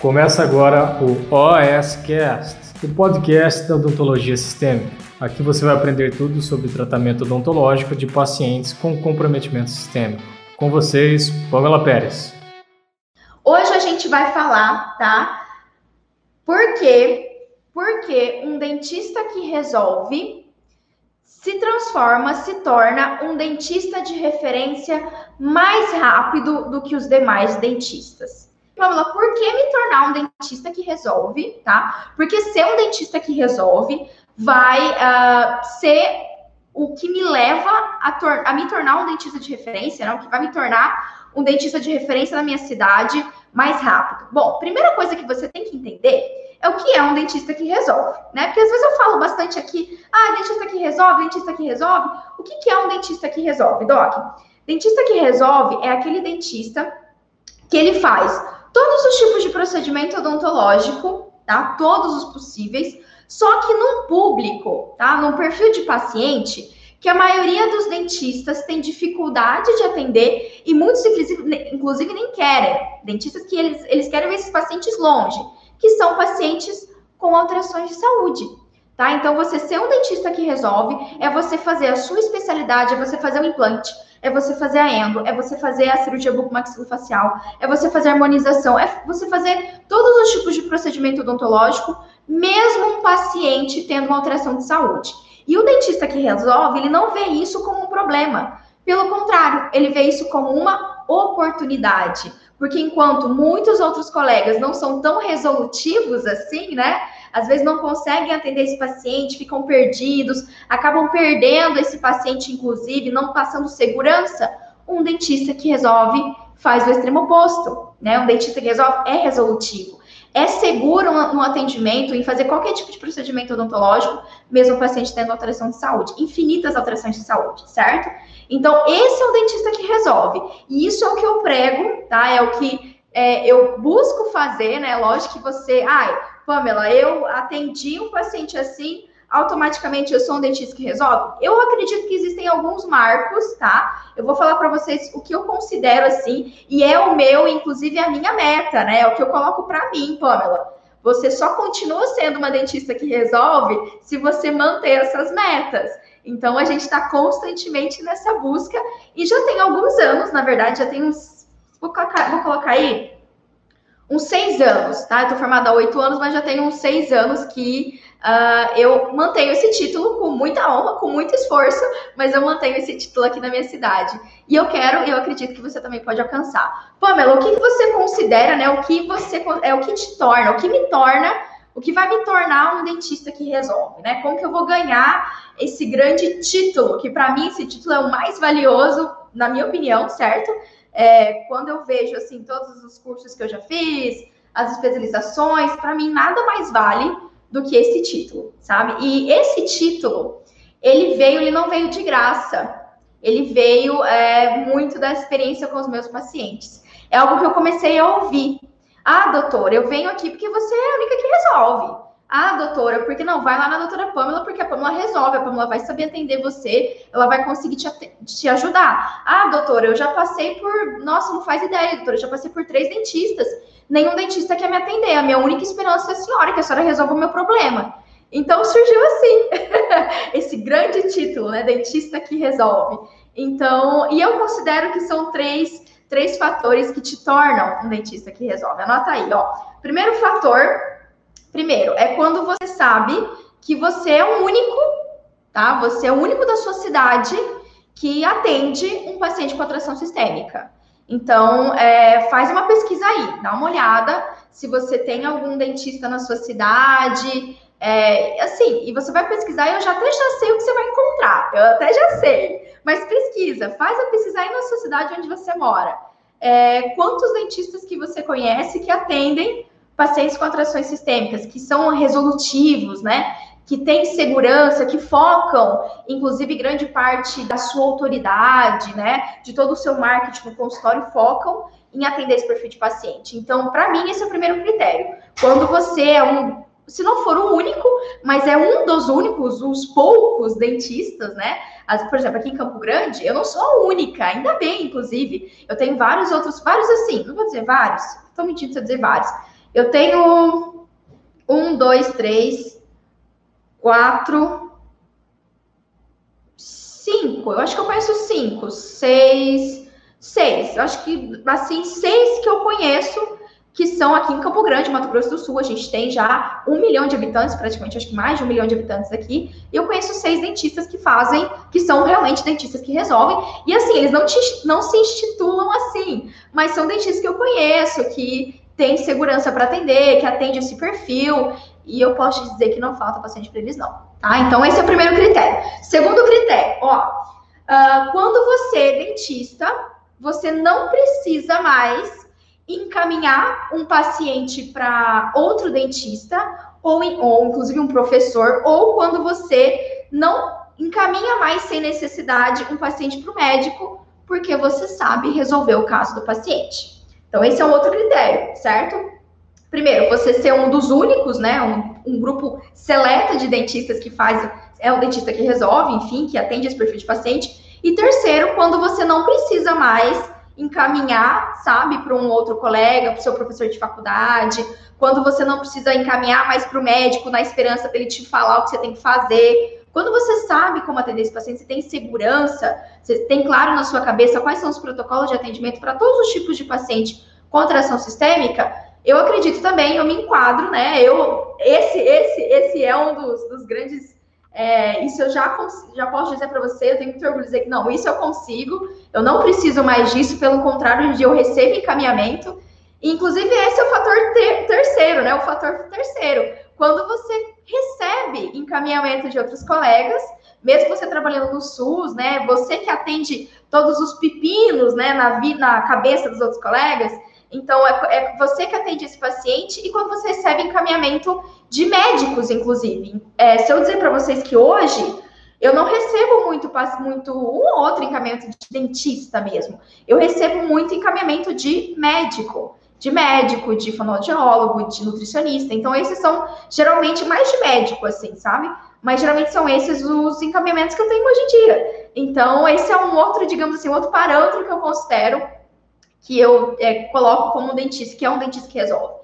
Começa agora o OSCast, o podcast da odontologia sistêmica. Aqui você vai aprender tudo sobre tratamento odontológico de pacientes com comprometimento sistêmico. Com vocês, Pamela Pérez. Hoje a gente vai falar, tá? Por quê? Porque um dentista que resolve se transforma, se torna um dentista de referência mais rápido do que os demais dentistas. Pamela, por que me tornar um dentista que resolve, tá? Porque ser um dentista que resolve vai uh, ser o que me leva a, a, me tornar um dentista de referência, né? o que vai me tornar um dentista de referência na minha cidade mais rápido. Bom, primeira coisa que você tem que entender é o que é um dentista que resolve, né? Porque às vezes eu falo bastante aqui, ah, dentista que resolve, dentista que resolve. O que, que é um dentista que resolve, Doc? Dentista que resolve é aquele dentista que ele faz todos os tipos de procedimento odontológico, tá? Todos os possíveis, só que num público, tá? Num perfil de paciente que a maioria dos dentistas tem dificuldade de atender e muitos, inclusive, nem querem. Dentistas que eles, eles querem ver esses pacientes longe que são pacientes com alterações de saúde. Tá? Então, você ser um dentista que resolve é você fazer a sua especialidade, é você fazer o implante, é você fazer a endo, é você fazer a cirurgia bucomaxilofacial, é você fazer a harmonização, é você fazer todos os tipos de procedimento odontológico, mesmo um paciente tendo uma alteração de saúde. E o dentista que resolve, ele não vê isso como um problema. Pelo contrário, ele vê isso como uma oportunidade. Porque enquanto muitos outros colegas não são tão resolutivos assim, né? Às vezes não conseguem atender esse paciente, ficam perdidos, acabam perdendo esse paciente, inclusive, não passando segurança. Um dentista que resolve faz o extremo oposto, né? Um dentista que resolve é resolutivo é seguro no atendimento, em fazer qualquer tipo de procedimento odontológico, mesmo o paciente tendo alteração de saúde, infinitas alterações de saúde, certo? Então, esse é o dentista que resolve. E isso é o que eu prego, tá? É o que é, eu busco fazer, né? Lógico que você. Ai, Pamela, eu atendi um paciente assim, automaticamente eu sou um dentista que resolve? Eu acredito que existem alguns marcos, tá? Eu vou falar para vocês o que eu considero assim, e é o meu, inclusive a minha meta, né? É o que eu coloco para mim, Pamela. Você só continua sendo uma dentista que resolve se você manter essas metas. Então a gente está constantemente nessa busca e já tem alguns anos, na verdade, já tem uns. Vou colocar, vou colocar aí uns seis anos, tá? Eu tô formada há oito anos, mas já tem uns seis anos que Uh, eu mantenho esse título com muita honra, com muito esforço, mas eu mantenho esse título aqui na minha cidade. E eu quero, eu acredito que você também pode alcançar. Pamela, o que você considera, né? O que você é o que te torna, o que me torna, o que vai me tornar um dentista que resolve, né? Como que eu vou ganhar esse grande título? Que para mim esse título é o mais valioso, na minha opinião, certo? É, quando eu vejo assim todos os cursos que eu já fiz, as especializações, para mim nada mais vale do que esse título, sabe? E esse título, ele veio, ele não veio de graça. Ele veio é, muito da experiência com os meus pacientes. É algo que eu comecei a ouvir. Ah, doutora, eu venho aqui porque você é a única que resolve. Ah, doutora, porque não? Vai lá na doutora Pamela, porque a Pamela resolve, a Pamela vai saber atender você, ela vai conseguir te, te ajudar. Ah, doutora, eu já passei por. Nossa, não faz ideia, doutora, eu já passei por três dentistas nenhum dentista quer me atender. A minha única esperança é a senhora, que a senhora resolva o meu problema. Então surgiu assim, esse grande título, né? Dentista que resolve. Então, e eu considero que são três, três fatores que te tornam um dentista que resolve. Anota aí, ó. Primeiro fator, primeiro, é quando você sabe que você é o único, tá? Você é o único da sua cidade que atende um paciente com atração sistêmica. Então, é, faz uma pesquisa aí, dá uma olhada se você tem algum dentista na sua cidade, é, assim, e você vai pesquisar eu já até já sei o que você vai encontrar, eu até já sei, mas pesquisa, faz a pesquisa aí na sua cidade onde você mora. É, quantos dentistas que você conhece que atendem pacientes com atrações sistêmicas, que são resolutivos, né? que têm segurança, que focam, inclusive, grande parte da sua autoridade, né, de todo o seu marketing no consultório, focam em atender esse perfil de paciente. Então, para mim, esse é o primeiro critério. Quando você é um, se não for o único, mas é um dos únicos, os poucos dentistas, né? Por exemplo, aqui em Campo Grande, eu não sou a única, ainda bem, inclusive. Eu tenho vários outros, vários assim, não vou dizer vários, estou mentindo se eu dizer vários Eu tenho um, dois, três, quatro, cinco. Eu acho que eu conheço cinco, seis, seis. Eu acho que assim seis que eu conheço que são aqui em Campo Grande, Mato Grosso do Sul. A gente tem já um milhão de habitantes, praticamente, acho que mais de um milhão de habitantes aqui. E eu conheço seis dentistas que fazem, que são realmente dentistas que resolvem. E assim, eles não, te, não se institulam assim, mas são dentistas que eu conheço, que têm segurança para atender, que atendem esse perfil. E eu posso te dizer que não falta paciente para eles, não. Tá? Então, esse é o primeiro critério. Segundo critério, ó, uh, quando você é dentista, você não precisa mais encaminhar um paciente para outro dentista, ou, ou inclusive um professor, ou quando você não encaminha mais sem necessidade um paciente para o médico, porque você sabe resolver o caso do paciente. Então, esse é um outro critério, certo? Primeiro, você ser um dos únicos, né? Um, um grupo seleto de dentistas que faz, é o dentista que resolve, enfim, que atende esse perfil de paciente. E terceiro, quando você não precisa mais encaminhar, sabe, para um outro colega, para o seu professor de faculdade, quando você não precisa encaminhar mais para o médico na esperança dele te falar o que você tem que fazer. Quando você sabe como atender esse paciente, você tem segurança, você tem claro na sua cabeça quais são os protocolos de atendimento para todos os tipos de paciente com atração sistêmica, eu acredito também, eu me enquadro, né? Eu, esse, esse, esse é um dos, dos grandes é, isso eu já, já posso dizer para você, eu tenho muito orgulho de dizer que não, isso eu consigo, eu não preciso mais disso, pelo contrário, eu recebo encaminhamento. Inclusive, esse é o fator ter, terceiro, né? O fator terceiro. Quando você recebe encaminhamento de outros colegas, mesmo você trabalhando no SUS, né? Você que atende todos os pepinos, né, na, na cabeça dos outros colegas, então, é, é, você que atende esse paciente e quando você recebe encaminhamento de médicos, inclusive. É, se eu dizer para vocês que hoje eu não recebo muito, muito um ou outro encaminhamento de dentista mesmo. Eu recebo muito encaminhamento de médico, de médico, de fonoaudiólogo, de nutricionista. Então, esses são geralmente mais de médico, assim, sabe? Mas geralmente são esses os encaminhamentos que eu tenho hoje em dia. Então, esse é um outro, digamos assim, outro parâmetro que eu considero que eu é, coloco como dentista, que é um dentista que resolve.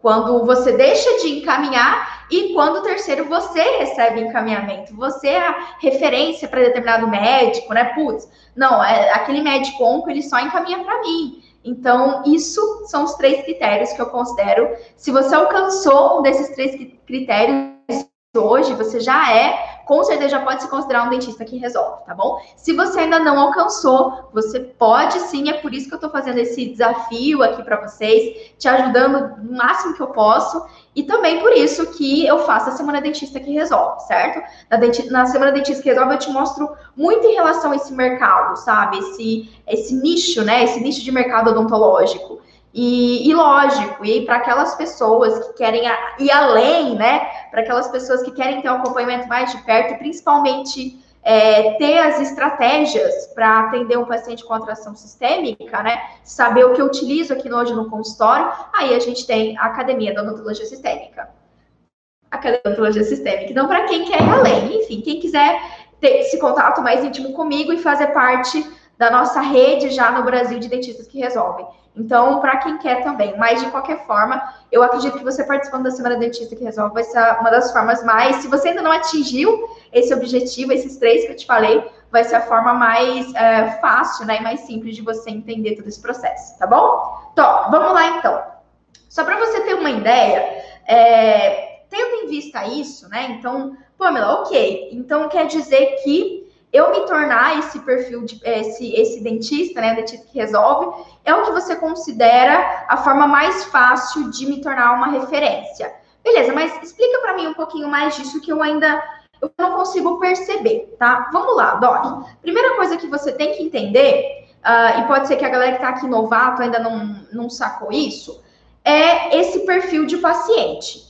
Quando você deixa de encaminhar e quando o terceiro você recebe encaminhamento, você é a referência para determinado médico, né? Putz, não, é, aquele médico onco ele só encaminha para mim. Então, isso são os três critérios que eu considero. Se você alcançou um desses três critérios hoje, você já é com certeza já pode se considerar um dentista que resolve, tá bom? Se você ainda não alcançou, você pode sim, é por isso que eu tô fazendo esse desafio aqui para vocês, te ajudando no máximo que eu posso, e também por isso que eu faço a Semana Dentista que Resolve, certo? Na, denti na Semana Dentista que Resolve eu te mostro muito em relação a esse mercado, sabe? Esse, esse nicho, né? Esse nicho de mercado odontológico. E, e lógico, e para aquelas pessoas que querem ir além, né? Para aquelas pessoas que querem ter um acompanhamento mais de perto, principalmente é, ter as estratégias para atender um paciente com atração sistêmica, né? Saber o que eu utilizo aqui hoje no consultório, aí a gente tem a Academia da Odontologia Sistêmica. Academia da Odontologia Sistêmica. Então, para quem quer ir além, enfim, quem quiser ter esse contato mais íntimo comigo e fazer parte da nossa rede já no Brasil de dentistas que resolvem. Então, para quem quer também, mas de qualquer forma, eu acredito que você participando da Semana Dentista que Resolve vai ser uma das formas mais. Se você ainda não atingiu esse objetivo, esses três que eu te falei, vai ser a forma mais é, fácil né, e mais simples de você entender todo esse processo, tá bom? Então, vamos lá então. Só para você ter uma ideia, é, tendo em vista isso, né? Então, Pamela, ok. Então quer dizer que eu me tornar esse perfil, de, esse, esse dentista, né, dentista que resolve, é o que você considera a forma mais fácil de me tornar uma referência. Beleza, mas explica para mim um pouquinho mais disso que eu ainda eu não consigo perceber, tá? Vamos lá, Doc. Primeira coisa que você tem que entender, uh, e pode ser que a galera que está aqui novato ainda não, não sacou isso, é esse perfil de paciente.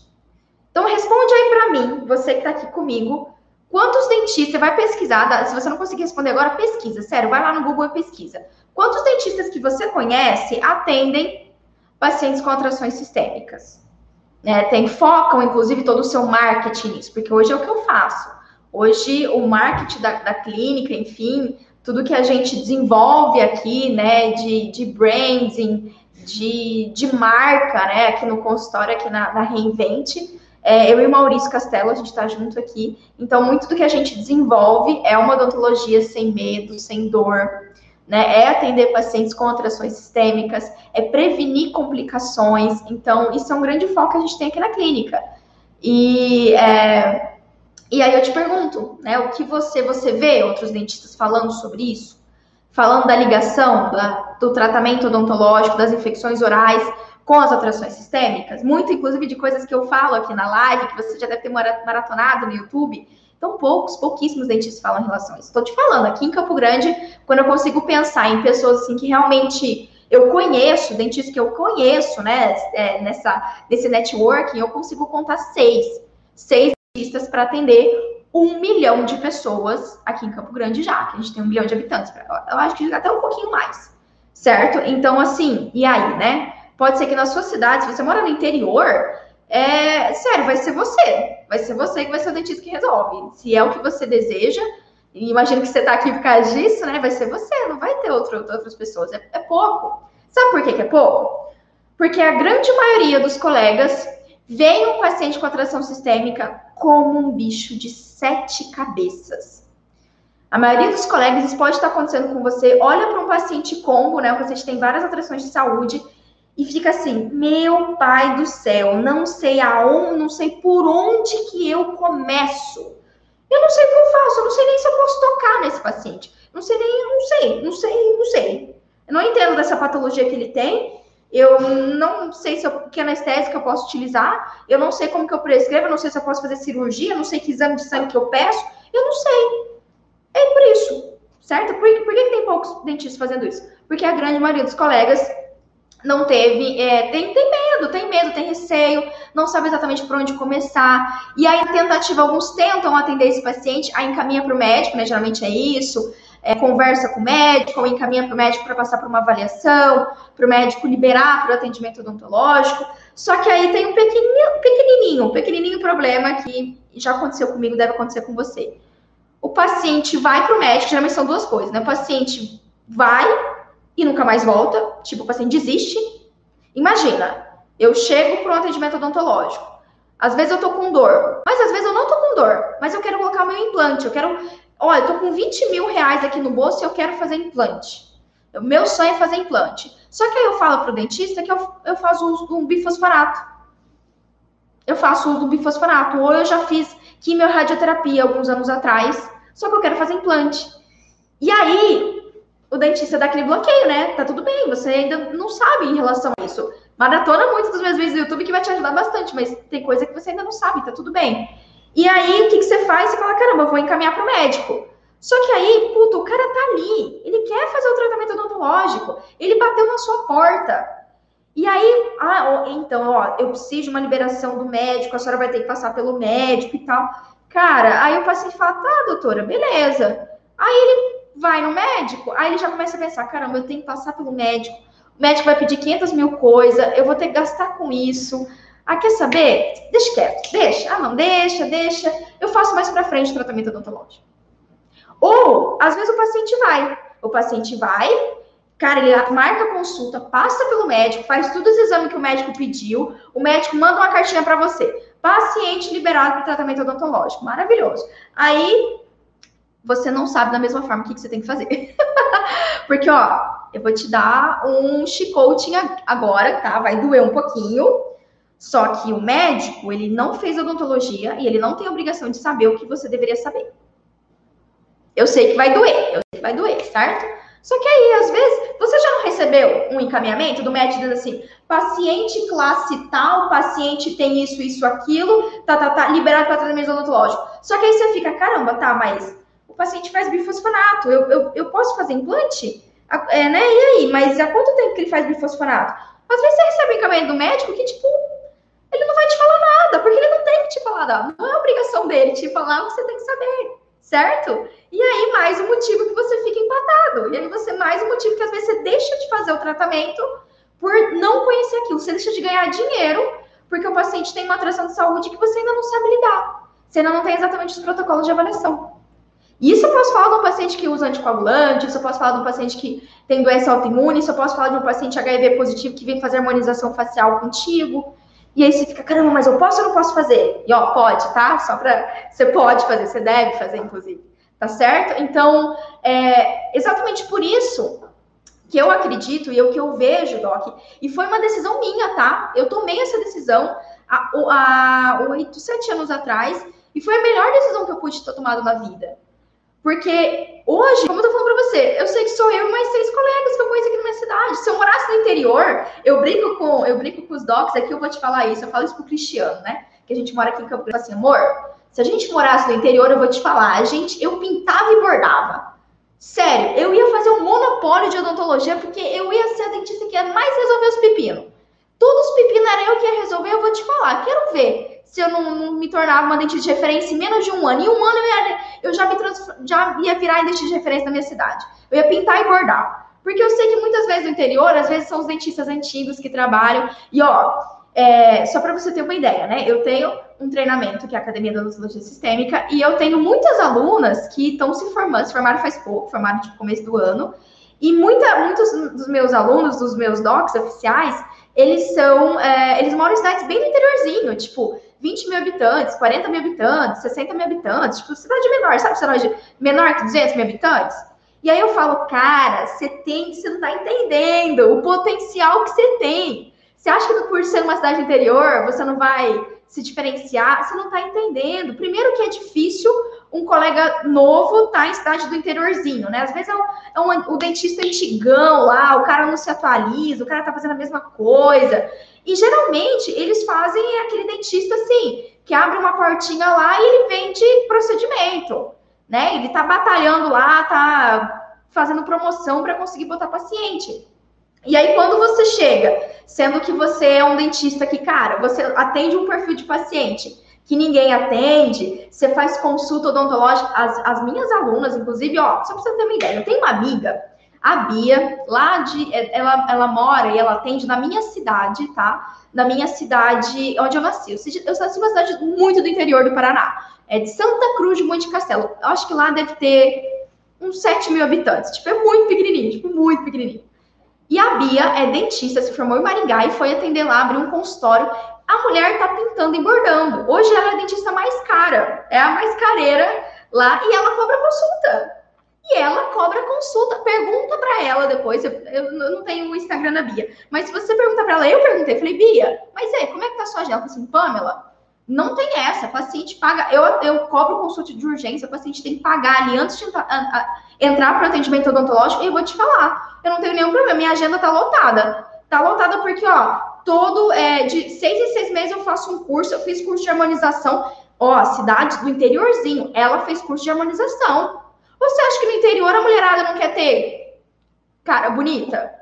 Então responde aí para mim, você que está aqui comigo, Quantos dentistas, você vai pesquisar, se você não conseguir responder agora, pesquisa, sério, vai lá no Google e pesquisa. Quantos dentistas que você conhece atendem pacientes com atrações sistêmicas? É, tem, focam, inclusive, todo o seu marketing nisso, porque hoje é o que eu faço. Hoje, o marketing da, da clínica, enfim, tudo que a gente desenvolve aqui, né, de, de branding, de, de marca, né, aqui no consultório, aqui na, na Reinvente. É, eu e o Maurício Castelo, a gente está junto aqui. Então, muito do que a gente desenvolve é uma odontologia sem medo, sem dor, né? É atender pacientes com atrações sistêmicas, é prevenir complicações. Então, isso é um grande foco que a gente tem aqui na clínica. E, é, e aí eu te pergunto, né? O que você, você vê outros dentistas falando sobre isso? Falando da ligação da, do tratamento odontológico, das infecções orais com as atrações sistêmicas, muito inclusive de coisas que eu falo aqui na live, que você já deve ter maratonado no YouTube. Então, poucos, pouquíssimos dentistas falam em relação a isso. Estou te falando, aqui em Campo Grande, quando eu consigo pensar em pessoas assim que realmente eu conheço, dentistas que eu conheço, né, é, nessa, nesse networking, eu consigo contar seis. Seis dentistas para atender um milhão de pessoas aqui em Campo Grande já, que a gente tem um milhão de habitantes. Eu acho que até um pouquinho mais, certo? Então, assim, e aí, né? Pode ser que na sua cidade, se você mora no interior, é sério, vai ser você. Vai ser você que vai ser o dentista que resolve. Se é o que você deseja, e imagino que você está aqui por causa disso, né? Vai ser você, não vai ter outro, outras pessoas. É, é pouco. Sabe por que, que é pouco? Porque a grande maioria dos colegas vem um paciente com atração sistêmica como um bicho de sete cabeças. A maioria dos colegas, isso pode estar acontecendo com você, olha para um paciente combo, né? O paciente tem várias atrações de saúde e fica assim: meu pai do céu, não sei aonde, não sei por onde que eu começo. Eu não sei o que eu faço, eu não sei nem se eu posso tocar nesse paciente. Não sei nem, não sei, não sei, não sei. Eu não entendo dessa patologia que ele tem. Eu não sei se eu, que anestésica eu posso utilizar. Eu não sei como que eu prescrevo. Eu não sei se eu posso fazer cirurgia. Eu não sei que exame de sangue que eu peço. Eu não sei. É por isso, certo? Por, por que, que tem poucos dentistas fazendo isso? Porque a grande maioria dos colegas não teve, é, tem, tem medo, tem medo, tem receio, não sabe exatamente por onde começar. E aí, tentativa, alguns tentam atender esse paciente, aí encaminha para o médico, né? Geralmente é isso. É, conversa com o médico, ou encaminha para o médico para passar por uma avaliação, para o médico liberar para o atendimento odontológico. Só que aí tem um pequenininho, pequenininho, um pequenininho problema que já aconteceu comigo, deve acontecer com você. O paciente vai para o médico, geralmente são duas coisas, né? O paciente vai e nunca mais volta, tipo, o paciente desiste. Imagina, eu chego para um atendimento odontológico. Às vezes eu tô com dor, mas às vezes eu não tô com dor, mas eu quero colocar o meu implante. Eu quero, olha, eu tô com 20 mil reais aqui no bolso e eu quero fazer implante. O meu sonho é fazer implante. Só que aí eu falo pro dentista que eu, eu faço uso um bifosfonato. Eu faço uso do bifosfonato. Ou eu já fiz quimio-radioterapia alguns anos atrás, só que eu quero fazer implante. E aí, o dentista dá aquele bloqueio, né? Tá tudo bem, você ainda não sabe em relação a isso. Maratona muitas das minhas vezes no YouTube que vai te ajudar bastante, mas tem coisa que você ainda não sabe, tá tudo bem. E aí, o que, que você faz? Você fala, caramba, vou encaminhar pro médico. Só que aí, puto, o cara tá ali, ele quer fazer o tratamento odontológico, ele bateu na sua porta. E aí, ah, então, ó, eu preciso de uma liberação do médico, a senhora vai ter que passar pelo médico e tal. Cara, aí o paciente fala, tá, doutora, beleza. Aí ele vai no médico, aí ele já começa a pensar: caramba, eu tenho que passar pelo médico, o médico vai pedir 500 mil coisas, eu vou ter que gastar com isso. Ah, quer saber? Deixa quieto, deixa. Ah, não, deixa, deixa. Eu faço mais para frente o tratamento odontológico. Ou, às vezes, o paciente vai. O paciente vai, cara, ele marca a consulta, passa pelo médico, faz todos os exames que o médico pediu, o médico manda uma cartinha para você. Paciente liberado para tratamento odontológico. Maravilhoso. Aí, você não sabe da mesma forma o que, que você tem que fazer. Porque, ó, eu vou te dar um chicote agora, tá? Vai doer um pouquinho. Só que o médico, ele não fez odontologia e ele não tem obrigação de saber o que você deveria saber. Eu sei que vai doer, eu sei que vai doer, certo? Só que aí, às vezes, você já não recebeu um encaminhamento do médico dizendo assim: paciente classe tal, paciente tem isso, isso, aquilo, tá, tá, tá, liberado para tratamento odontológico. Só que aí você fica, caramba, tá, mas paciente faz bifosfonato. Eu, eu, eu posso fazer implante? É, né? E aí? Mas há quanto tempo que ele faz bifosfonato? Às vezes você recebe um encaminhamento do médico que, tipo, ele não vai te falar nada, porque ele não tem que te falar nada. Não é obrigação dele te falar você tem que saber, certo? E aí, mais um motivo que você fica empatado. E aí, você, mais um motivo que às vezes você deixa de fazer o tratamento por não conhecer aquilo. Você deixa de ganhar dinheiro porque o paciente tem uma atração de saúde que você ainda não sabe lidar. Você ainda não tem exatamente os protocolos de avaliação. Isso eu posso falar de um paciente que usa anticoagulante, isso eu posso falar de um paciente que tem doença autoimune, isso eu posso falar de um paciente HIV positivo que vem fazer harmonização facial contigo. E aí você fica, caramba, mas eu posso ou não posso fazer? E ó, pode, tá? Só pra. Você pode fazer, você deve fazer, inclusive. Tá certo? Então, é exatamente por isso que eu acredito e o que eu vejo, Doc, e foi uma decisão minha, tá? Eu tomei essa decisão há oito, sete anos atrás, e foi a melhor decisão que eu pude ter tomado na vida. Porque hoje, como eu tô falando pra você, eu sei que sou eu e mais seis colegas que eu conheço aqui na minha cidade. Se eu morasse no interior, eu brinco com, eu brinco com os docs aqui, eu vou te falar isso, eu falo isso pro Cristiano, né? Que a gente mora aqui em Campo Grande, assim, amor, se a gente morasse no interior, eu vou te falar, a gente, eu pintava e bordava. Sério, eu ia fazer um monopólio de odontologia porque eu ia ser a dentista que ia mais resolver os pepinos. Todos os pepinos era eu que ia resolver, eu vou te falar. Quero ver se eu não, não, me tornava uma dentista de referência em menos de um ano. Em um ano eu, ia, eu já, me já ia virar dentista de referência na minha cidade. Eu ia pintar e bordar. Porque eu sei que muitas vezes no interior, às vezes são os dentistas antigos que trabalham. E ó, é, só para você ter uma ideia, né? Eu tenho um treinamento que é a Academia da Odontologia Sistêmica e eu tenho muitas alunas que estão se formando, se formaram faz pouco, formaram tipo começo do ano. E muita, muitos dos meus alunos, dos meus docs oficiais, eles são, é, eles moram em cidades bem no interiorzinho, tipo 20 mil habitantes, 40 mil habitantes, 60 mil habitantes, tipo, cidade menor, sabe? Cidade menor que 200 mil habitantes. E aí eu falo, cara, você tem, você não tá entendendo o potencial que você tem. Você acha que por ser uma cidade interior, você não vai se diferenciar? Você não tá entendendo. Primeiro que é difícil um colega novo tá em cidade do interiorzinho, né? Às vezes é, é um, o dentista antigão lá, o cara não se atualiza, o cara tá fazendo a mesma coisa. E geralmente eles fazem aquele dentista assim, que abre uma portinha lá e ele vende procedimento, né? Ele tá batalhando lá, tá fazendo promoção para conseguir botar paciente. E aí, quando você chega, sendo que você é um dentista que, cara, você atende um perfil de paciente que ninguém atende, você faz consulta odontológica, as, as minhas alunas, inclusive, ó, só pra você ter uma ideia, eu tenho uma amiga a Bia, lá de. É, ela, ela mora e ela atende na minha cidade, tá? Na minha cidade onde eu nasci. Eu, nasci numa cidade muito do interior do Paraná. É de Santa Cruz de Monte Castelo. Eu acho que lá deve ter uns 7 mil habitantes. Tipo, é muito pequenininho, tipo, muito pequenininho. E a Bia é dentista, se formou em Maringá e foi atender lá, abrir um consultório. A mulher tá pintando e bordando. Hoje ela é a dentista mais cara, é a mais careira lá e ela cobra consulta. E ela cobra consulta. Pergunta para ela depois. Eu, eu, não tenho o Instagram da Bia. Mas se você perguntar para ela, eu perguntei, falei, Bia, mas é, como é que tá sua agenda? Assim, Pamela, não tem essa. paciente paga. Eu, eu cobro consulta de urgência, o paciente tem que pagar ali antes de entrar, entrar para o atendimento odontológico. E eu vou te falar, eu não tenho nenhum problema. Minha agenda tá lotada. Tá lotada porque, ó, todo. É, de seis em seis meses eu faço um curso. Eu fiz curso de harmonização. Ó, cidade do interiorzinho, ela fez curso de harmonização. Você acha interior a mulherada não quer ter cara bonita?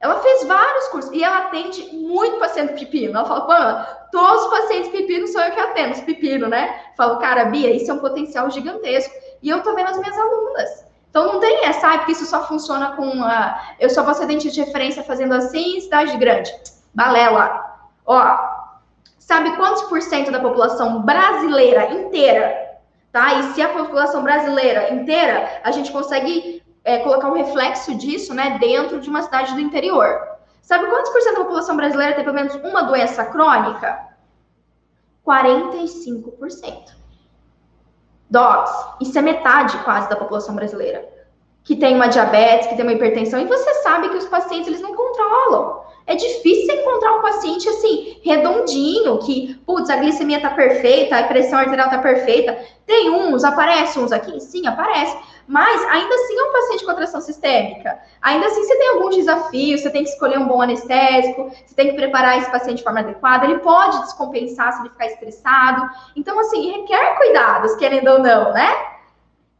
Ela fez vários cursos e ela atende muito paciente pepino. Ela fala, pô, todos os pacientes pepino são eu que atendo, os pepino, né? Falo, cara, Bia, isso é um potencial gigantesco. E eu tô vendo as minhas alunas. Então não tem essa, ah, porque isso só funciona com a. Eu só vou ser dentista de referência fazendo assim em cidade grande. Balela. Ó, sabe quantos por cento da população brasileira inteira tá? E se a população brasileira inteira, a gente consegue é, colocar um reflexo disso, né, dentro de uma cidade do interior. Sabe quantos por cento da população brasileira tem pelo menos uma doença crônica? 45%. Docs, isso é metade quase da população brasileira. Que tem uma diabetes, que tem uma hipertensão, e você sabe que os pacientes eles não controlam. É difícil encontrar um paciente assim, redondinho, que, putz, a glicemia tá perfeita, a pressão arterial tá perfeita. Tem uns, aparece uns aqui? Sim, aparece. Mas ainda assim é um paciente com atração sistêmica. Ainda assim você tem alguns desafios, você tem que escolher um bom anestésico, você tem que preparar esse paciente de forma adequada, ele pode descompensar se ele ficar estressado. Então, assim, requer cuidados, querendo ou não, né?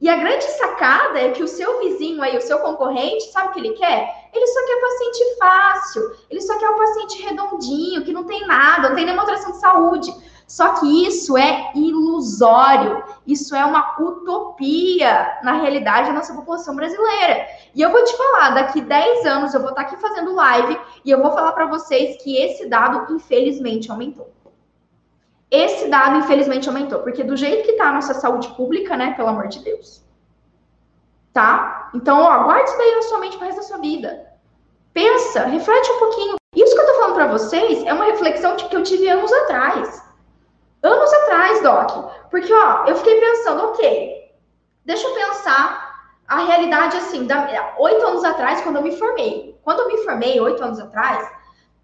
E a grande sacada é que o seu vizinho aí, o seu concorrente, sabe o que ele quer? Ele só quer paciente fácil, ele só quer um paciente redondinho, que não tem nada, não tem nenhuma atração de saúde. Só que isso é ilusório, isso é uma utopia na realidade da nossa população brasileira. E eu vou te falar, daqui 10 anos eu vou estar aqui fazendo live e eu vou falar para vocês que esse dado infelizmente aumentou. Esse dado, infelizmente, aumentou, porque do jeito que está a nossa saúde pública, né, pelo amor de Deus, tá? Então, ó, guarde isso daí na sua mente pro resto da sua vida. Pensa, reflete um pouquinho. Isso que eu tô falando para vocês é uma reflexão que eu tive anos atrás. Anos atrás, Doc. Porque, ó, eu fiquei pensando, ok, deixa eu pensar a realidade, assim, oito anos atrás, quando eu me formei. Quando eu me formei, oito anos atrás,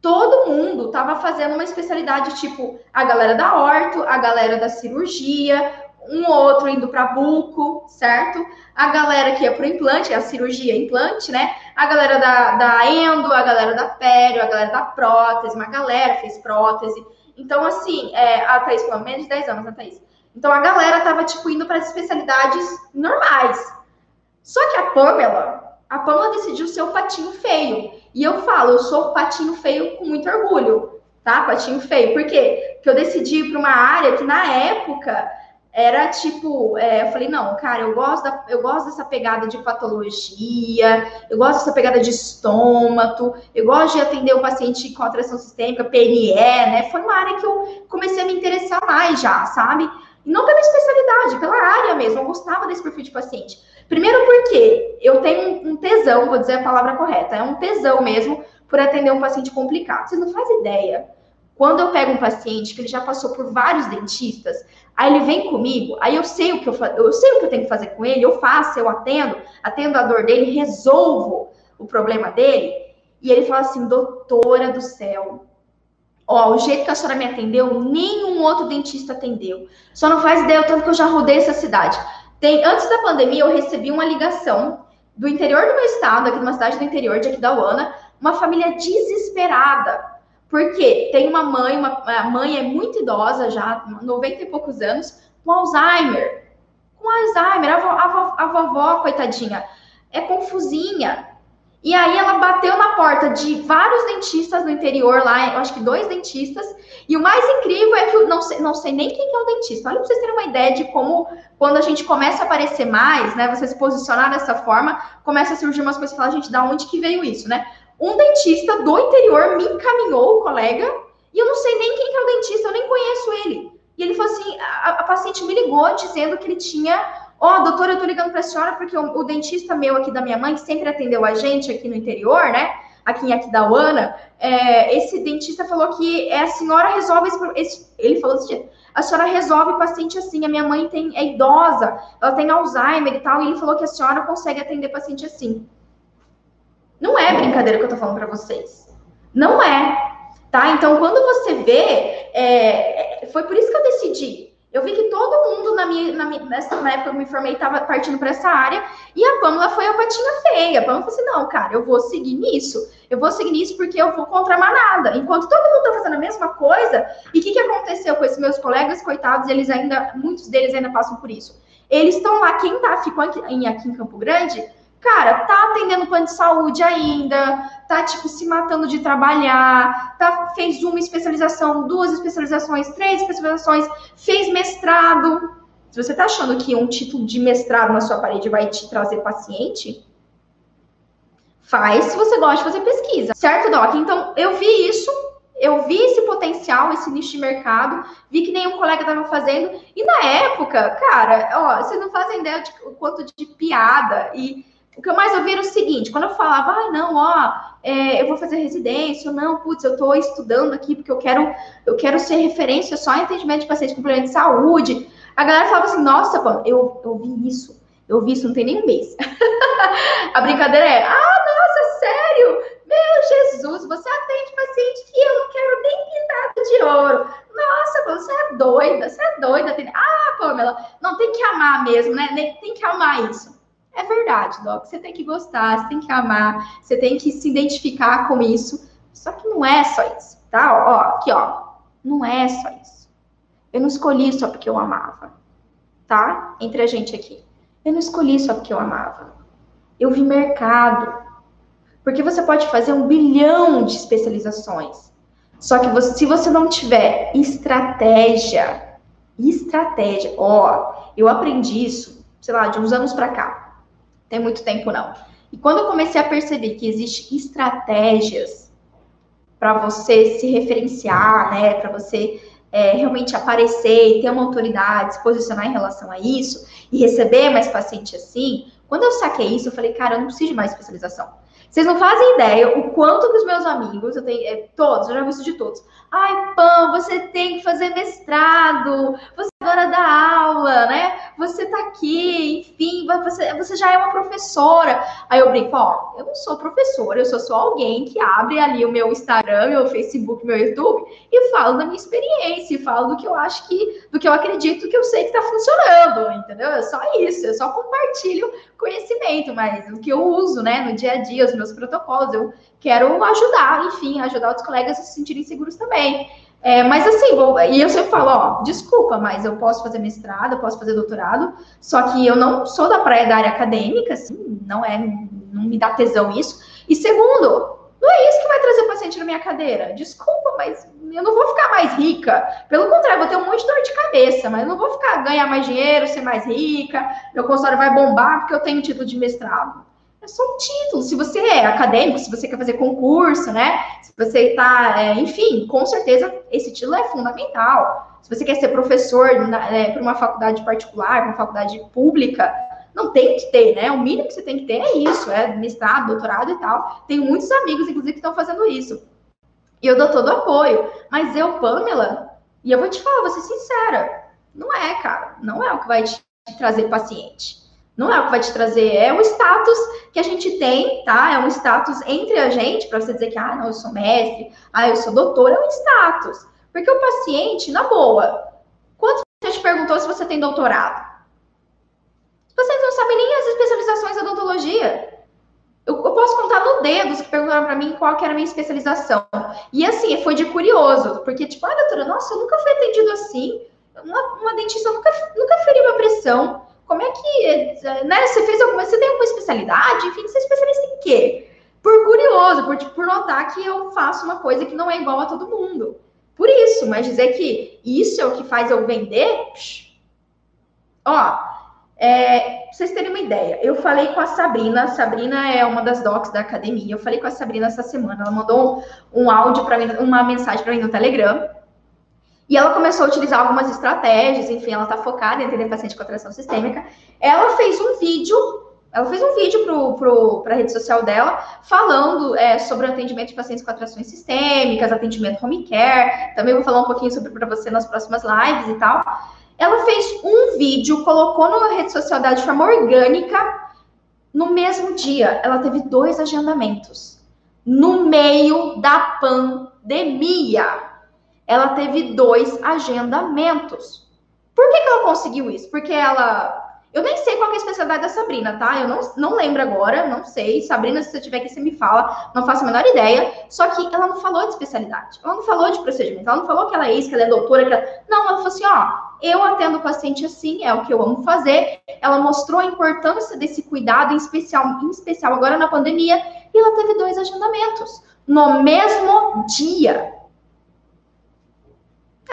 todo mundo estava fazendo uma especialidade, tipo, a galera da orto, a galera da cirurgia, um outro indo para buco, certo? A galera que ia para o implante, a cirurgia implante, né? A galera da, da endo, a galera da pério, a galera da prótese, uma galera fez prótese. Então, assim, é, a Thaís falou, menos de 10 anos, a Thaís. Então, a galera tava, tipo, indo para especialidades normais. Só que a Pamela, a Pamela decidiu ser o patinho feio. E eu falo, eu sou patinho feio com muito orgulho, tá? Patinho feio. Por quê? Porque eu decidi ir para uma área que, na época, era tipo, é, eu falei, não, cara, eu gosto, da, eu gosto dessa pegada de patologia, eu gosto dessa pegada de estômago, eu gosto de atender o paciente com atração sistêmica, PNE, né? Foi uma área que eu comecei a me interessar mais já, sabe? E não pela especialidade, pela área mesmo, eu gostava desse perfil de paciente. Primeiro porque eu tenho um tesão, vou dizer a palavra correta, é um tesão mesmo por atender um paciente complicado. Vocês não fazem ideia. Quando eu pego um paciente que ele já passou por vários dentistas, Aí ele vem comigo, aí eu sei o que eu, eu sei o que eu tenho que fazer com ele, eu faço, eu atendo, atendo a dor dele, resolvo o problema dele. E ele fala assim, doutora do céu, ó, o jeito que a senhora me atendeu, nenhum outro dentista atendeu. Só não faz ideia o tanto que eu já rodei essa cidade. Tem, antes da pandemia, eu recebi uma ligação do interior do meu estado, aqui numa cidade do interior de Aquidauana, uma família desesperada porque tem uma mãe, uma a mãe é muito idosa já, 90 e poucos anos, com Alzheimer. Com Alzheimer, a, a, a vovó, coitadinha, é confusinha. E aí ela bateu na porta de vários dentistas no interior lá, eu acho que dois dentistas. E o mais incrível é que eu não sei, não sei nem quem é o dentista. Olha para vocês terem uma ideia de como, quando a gente começa a aparecer mais, né? Você se posicionar dessa forma, começa a surgir umas coisas e falar, gente, da onde que veio isso, né? um dentista do interior me encaminhou o colega e eu não sei nem quem que é o dentista, eu nem conheço ele. E ele falou assim: a, a paciente me ligou dizendo que ele tinha. Ó, oh, doutora, eu tô ligando pra senhora porque o, o, dentista meu aqui da minha mãe, que sempre atendeu a gente aqui no interior, né? Aqui em Aquidauana, é, esse dentista falou que é, a senhora resolve esse, esse ele falou assim, a senhora resolve paciente assim, a minha mãe tem, é idosa, ela tem Alzheimer e tal, e ele falou que a senhora consegue atender paciente assim. Não é brincadeira que eu tô falando para vocês. Não é. Tá? Então, quando você vê, é, é, foi por isso que eu decidi. Eu vi que todo mundo na minha, na, minha, nessa, na época que eu me formei estava partindo para essa área e a Pamela foi a patinha feia. A Pamela falou assim: não, cara, eu vou seguir nisso. Eu vou seguir nisso porque eu vou contra a manada. Enquanto todo mundo está fazendo a mesma coisa, e o que, que aconteceu com esses meus colegas, coitados, eles ainda, muitos deles ainda passam por isso. Eles estão lá, quem tá, ficou aqui aqui em Campo Grande, cara, tá atendendo plano de saúde ainda, tá, tipo, se matando de trabalhar, tá, fez uma especialização, duas especializações, três especializações, fez mestrado. Se você tá achando que um título de mestrado na sua parede vai te trazer paciente, faz se você gosta de fazer pesquisa, certo, Doc? Então, eu vi isso, eu vi esse potencial, esse nicho de mercado, vi que nenhum colega estava fazendo, e na época, cara, ó, vocês não fazem ideia de quanto de piada e o que eu mais ouvi era o seguinte, quando eu falava, ah, não, ó, é, eu vou fazer residência, ou não, putz, eu estou estudando aqui porque eu quero, eu quero ser referência só em atendimento de pacientes com problema de saúde. A galera falava assim, nossa, pô, eu, eu vi isso, eu vi isso não tem nem um mês. a brincadeira é, ah, nossa, sério? Meu Jesus, você atende paciente que eu não quero nem pintado de ouro. Nossa, pô, você é doida, você é doida. Ah, Pamela, não, tem que amar mesmo, né? Tem que amar isso. É verdade, Doc. Você tem que gostar, você tem que amar, você tem que se identificar com isso. Só que não é só isso, tá? Ó, aqui, ó. Não é só isso. Eu não escolhi só porque eu amava, tá? Entre a gente aqui. Eu não escolhi só porque eu amava. Eu vi mercado. Porque você pode fazer um bilhão de especializações. Só que você, se você não tiver estratégia, estratégia, ó, eu aprendi isso, sei lá, de uns anos para cá tem muito tempo não. E quando eu comecei a perceber que existem estratégias para você se referenciar, né, para você é, realmente aparecer e ter uma autoridade, se posicionar em relação a isso e receber mais paciente assim, quando eu saquei isso, eu falei, cara, eu não preciso de mais especialização. Vocês não fazem ideia o quanto que os meus amigos, eu tenho, é, todos, eu já vi isso de todos. Ai, Pam, você tem que fazer mestrado, você agora dá aula, né? Você tá aqui, enfim, você, você já é uma professora. Aí eu brinco, ó, eu não sou professora, eu sou só alguém que abre ali o meu Instagram, meu Facebook, meu YouTube e falo da minha experiência, falo do que eu acho que, do que eu acredito que eu sei que tá funcionando, entendeu? É só isso, eu só compartilho conhecimento, mas o que eu uso, né, no dia a dia, os meus protocolos, eu quero ajudar, enfim, ajudar os colegas a se sentirem seguros também. É, mas assim, vou, e eu sempre falo, ó, desculpa, mas eu posso fazer mestrado, eu posso fazer doutorado, só que eu não sou da praia da área acadêmica, assim, não é, não me dá tesão isso. E segundo, não é isso que vai trazer paciente na minha cadeira. Desculpa, mas eu não vou ficar mais rica. Pelo contrário, vou ter um monte de dor de cabeça, mas eu não vou ficar ganhar mais dinheiro, ser mais rica, meu consultório vai bombar porque eu tenho título de mestrado é só um título. Se você é acadêmico, se você quer fazer concurso, né? Se você está, é, enfim, com certeza esse título é fundamental. Se você quer ser professor é, para uma faculdade particular, uma faculdade pública, não tem que ter, né? O mínimo que você tem que ter é isso, é mestrado, doutorado e tal. Tenho muitos amigos, inclusive, que estão fazendo isso. E eu dou todo o apoio. Mas eu, Pamela, e eu vou te falar, vou ser sincera, não é, cara, não é o que vai te trazer paciente. Não é o que vai te trazer, é o status que a gente tem, tá? É um status entre a gente, para você dizer que, ah, não, eu sou mestre, ah, eu sou doutor, é um status. Porque o paciente, na boa, quanto você te perguntou se você tem doutorado? Vocês não sabem nem as especializações da odontologia. Eu, eu posso contar no dedo os que perguntaram para mim qual que era a minha especialização. E assim, foi de curioso, porque, tipo, ah, doutora, nossa, eu nunca fui atendido assim. Uma, uma dentista nunca, nunca feriu a pressão. Como é que, né, você fez alguma, você tem alguma especialidade? Enfim, você é especialista em quê? Por curioso, por, por notar que eu faço uma coisa que não é igual a todo mundo. Por isso, mas dizer que isso é o que faz eu vender, psh. ó, é, pra vocês terem uma ideia, eu falei com a Sabrina, a Sabrina é uma das docs da academia, eu falei com a Sabrina essa semana, ela mandou um, um áudio para mim, uma mensagem para mim no Telegram, e ela começou a utilizar algumas estratégias, enfim, ela está focada em atender paciente com atração sistêmica. Ela fez um vídeo, ela fez um vídeo para a rede social dela, falando é, sobre o atendimento de pacientes com atrações sistêmicas, atendimento home care. Também vou falar um pouquinho sobre para você nas próximas lives e tal. Ela fez um vídeo, colocou na rede social dela de forma orgânica. No mesmo dia, ela teve dois agendamentos. No meio da pandemia ela teve dois agendamentos. Por que, que ela conseguiu isso? Porque ela. Eu nem sei qual é a especialidade da Sabrina, tá? Eu não, não lembro agora, não sei. Sabrina, se você tiver aqui, você me fala. Não faço a menor ideia. Só que ela não falou de especialidade. Ela não falou de procedimento. Ela não falou que ela é isso, que ela é doutora. Que ela... Não, ela falou assim: ó, eu atendo o paciente assim, é o que eu amo fazer. Ela mostrou a importância desse cuidado, em especial, em especial agora na pandemia. E ela teve dois agendamentos no mesmo dia.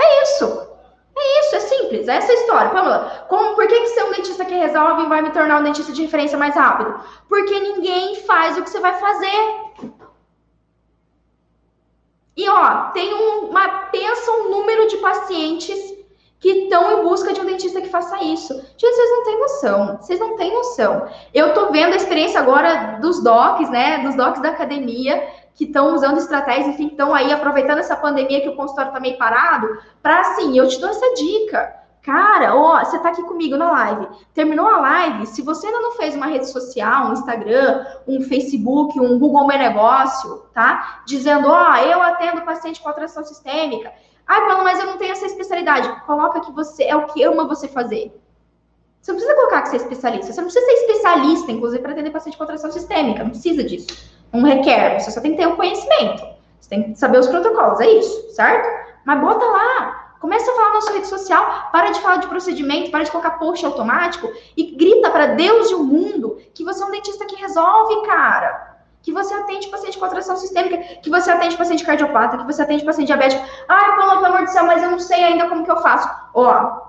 É isso. É isso, é simples, é essa história. Pamela, como, por que, que ser um dentista que resolve vai me tornar um dentista de referência mais rápido? Porque ninguém faz o que você vai fazer. E ó, tem um, uma, pensa um número de pacientes que estão em busca de um dentista que faça isso. Gente, vocês não têm noção. Vocês não têm noção. Eu tô vendo a experiência agora dos docs, né? Dos docs da academia, que estão usando estratégias, enfim, estão aí aproveitando essa pandemia que o consultório está meio parado, para assim, eu te dou essa dica. Cara, ó, você está aqui comigo na live. Terminou a live, se você ainda não fez uma rede social, um Instagram, um Facebook, um Google Meu Negócio, tá? Dizendo, ó, eu atendo paciente com atração sistêmica. Ah, Paulo, mas eu não tenho essa especialidade. Coloca que você é o que ama você fazer. Você não precisa colocar que você é especialista. Você não precisa ser especialista, inclusive, para atender paciente com atração sistêmica. Não precisa disso não requer, você só tem que ter o conhecimento. Você tem que saber os protocolos, é isso, certo? Mas bota lá, começa a falar na sua rede social, para de falar de procedimento, para de colocar post automático e grita para Deus e o mundo que você é um dentista que resolve, cara. Que você atende paciente com atração sistêmica, que você atende paciente cardiopata, que você atende paciente diabético. Ai, pelo amor do céu, mas eu não sei ainda como que eu faço. Ó,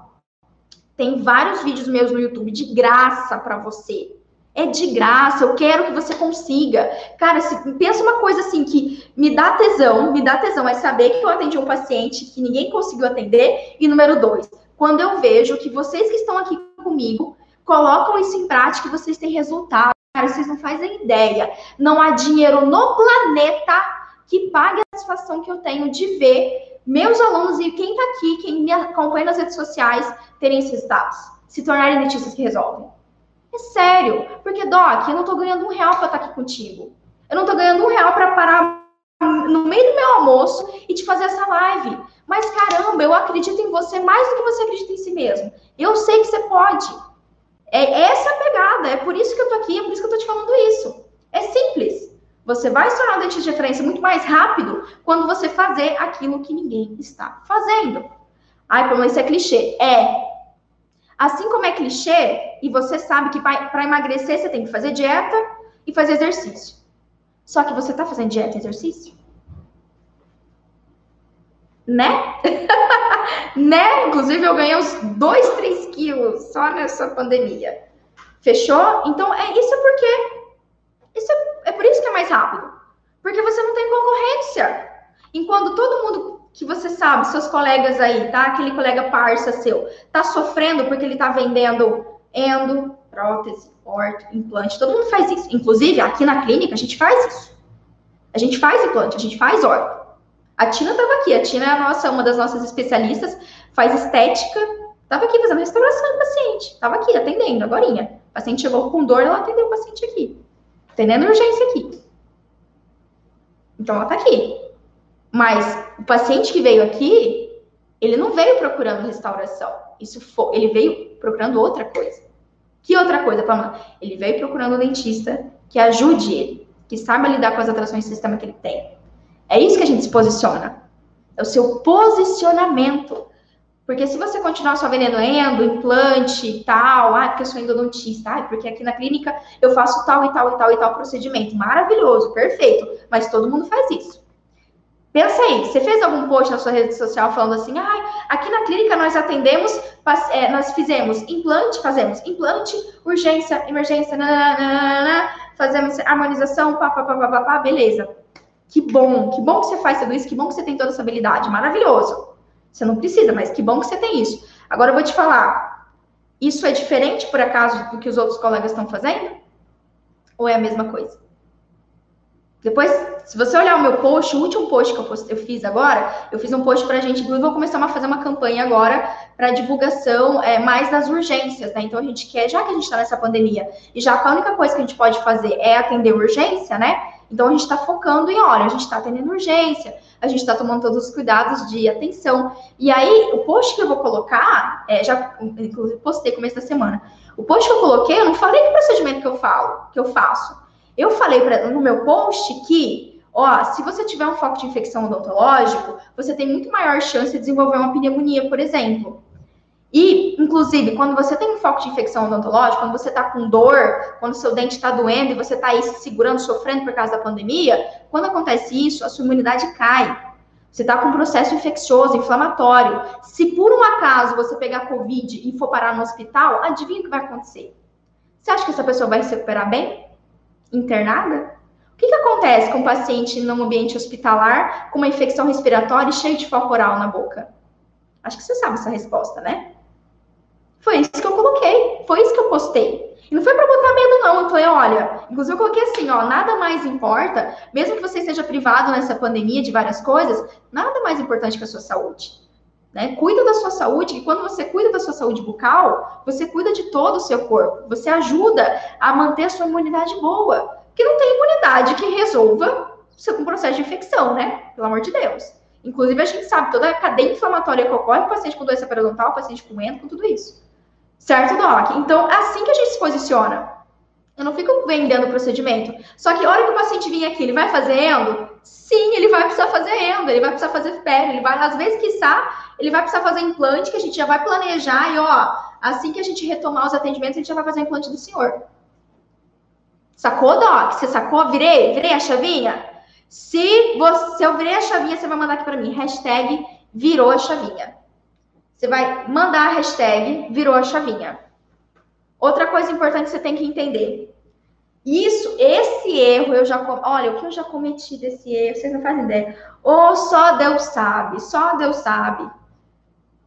tem vários vídeos meus no YouTube de graça para você É de graça, eu quero que você consiga. Cara, se, pensa uma coisa assim que me dá tesão, me dá tesão é saber que eu atendi um paciente que ninguém conseguiu atender. E número dois, quando eu vejo que vocês que estão aqui comigo colocam isso em prática e vocês têm resultado. Cara, vocês não fazem ideia. Não há dinheiro no planeta que pague a satisfação que eu tenho de ver meus alunos e quem está aqui, quem me acompanha nas redes sociais, terem esses resultados. Se tornarem dentistas que resolvem. É sério. Porque, Doc, eu não estou ganhando um real para estar tá aqui contigo. Eu não estou ganhando um real para parar no meio do meu almoço e te fazer essa live. Mas caramba, eu acredito em você mais do que você acredita em si mesmo. Eu sei que você pode. É essa a pegada. É por isso que eu tô aqui, é por isso que eu tô te falando isso. É simples. Você vai se tornar um dentista de referência muito mais rápido quando você fazer aquilo que ninguém está fazendo. Ai, como isso é clichê. É. Assim como é clichê, e você sabe que para emagrecer você tem que fazer dieta e fazer exercício. Só que você está fazendo dieta e exercício? Né? né? Inclusive, eu ganhei uns 2, 3 quilos só nessa pandemia. Fechou? Então, é isso é porque. Isso é, é por isso que é mais rápido. Porque você não tem concorrência. Enquanto todo mundo que você sabe, seus colegas aí, tá? Aquele colega parça seu, tá sofrendo porque ele tá vendendo endo, prótese, orto, implante. Todo mundo faz isso. Inclusive, aqui na clínica, a gente faz isso. A gente faz implante, a gente faz orto. A Tina estava aqui. A Tina é a nossa, uma das nossas especialistas, faz estética. Estava aqui fazendo restauração do paciente. Estava aqui atendendo, agora. O paciente chegou com dor, ela atendeu o paciente aqui. Atendendo urgência aqui. Então, ela está aqui. Mas o paciente que veio aqui, ele não veio procurando restauração. Isso foi, ele veio procurando outra coisa. Que outra coisa, Pamela? Ele veio procurando um dentista que ajude ele, que saiba lidar com as atrações do sistema que ele tem é isso que a gente se posiciona. É o seu posicionamento. Porque se você continuar só vendendo endo, implante e tal, ah, porque eu sou endodontista, ah, porque aqui na clínica eu faço tal e tal e tal e tal procedimento. Maravilhoso, perfeito. Mas todo mundo faz isso. Pensa aí, você fez algum post na sua rede social falando assim, ah, aqui na clínica nós atendemos, é, nós fizemos implante, fazemos implante, urgência, emergência, nananana, fazemos harmonização, pá, pá, pá, pá, pá, beleza. Que bom, que bom que você faz tudo isso, que bom que você tem toda essa habilidade, maravilhoso. Você não precisa, mas que bom que você tem isso. Agora eu vou te falar, isso é diferente por acaso do que os outros colegas estão fazendo? Ou é a mesma coisa? Depois, se você olhar o meu post, o último post que eu, post, eu fiz agora, eu fiz um post para a gente, inclusive vou começar a fazer uma campanha agora para divulgação é, mais das urgências, né? Então a gente quer, já que a gente está nessa pandemia, e já que a única coisa que a gente pode fazer é atender urgência, né? Então a gente está focando em, olha, a gente está atendendo urgência, a gente está tomando todos os cuidados de atenção. E aí, o post que eu vou colocar, é, já inclusive postei começo da semana. O post que eu coloquei, eu não falei que procedimento que eu falo, que eu faço. Eu falei pra, no meu post que, ó, se você tiver um foco de infecção odontológico, você tem muito maior chance de desenvolver uma pneumonia, por exemplo. E, inclusive, quando você tem um foco de infecção odontológica, quando você está com dor, quando seu dente está doendo e você está aí se segurando, sofrendo por causa da pandemia, quando acontece isso, a sua imunidade cai. Você está com um processo infeccioso, inflamatório. Se por um acaso você pegar Covid e for parar no hospital, adivinha o que vai acontecer? Você acha que essa pessoa vai se recuperar bem? Internada? O que, que acontece com um paciente num ambiente hospitalar com uma infecção respiratória e cheio de foco oral na boca? Acho que você sabe essa resposta, né? Foi isso que eu coloquei, foi isso que eu postei. E não foi para botar medo, não. Eu falei, olha, inclusive eu coloquei assim, ó, nada mais importa, mesmo que você esteja privado nessa pandemia de várias coisas, nada mais importante que a sua saúde. Né? Cuida da sua saúde, e quando você cuida da sua saúde bucal, você cuida de todo o seu corpo. Você ajuda a manter a sua imunidade boa. Porque não tem imunidade que resolva seu processo de infecção, né? Pelo amor de Deus. Inclusive, a gente sabe toda a cadeia inflamatória que ocorre com paciente com doença periodontal, paciente com endo, com tudo isso. Certo, Doc? Então, é assim que a gente se posiciona. Eu não fico vendendo o procedimento. Só que a hora que o paciente vir aqui, ele vai fazer endo? Sim, ele vai precisar fazer endo, ele vai precisar fazer pele, ele vai, às vezes, quiçá, ele vai precisar fazer implante, que a gente já vai planejar, e ó, assim que a gente retomar os atendimentos, a gente já vai fazer implante do senhor. Sacou, Doc? Você sacou? Virei? Virei a chavinha? Se, você, se eu virei a chavinha, você vai mandar aqui para mim, hashtag virou a chavinha. Você vai mandar a hashtag virou a chavinha. Outra coisa importante que você tem que entender. Isso, esse erro eu já. Olha, o que eu já cometi desse erro, vocês não fazem ideia. Ou só Deus sabe, só Deus sabe.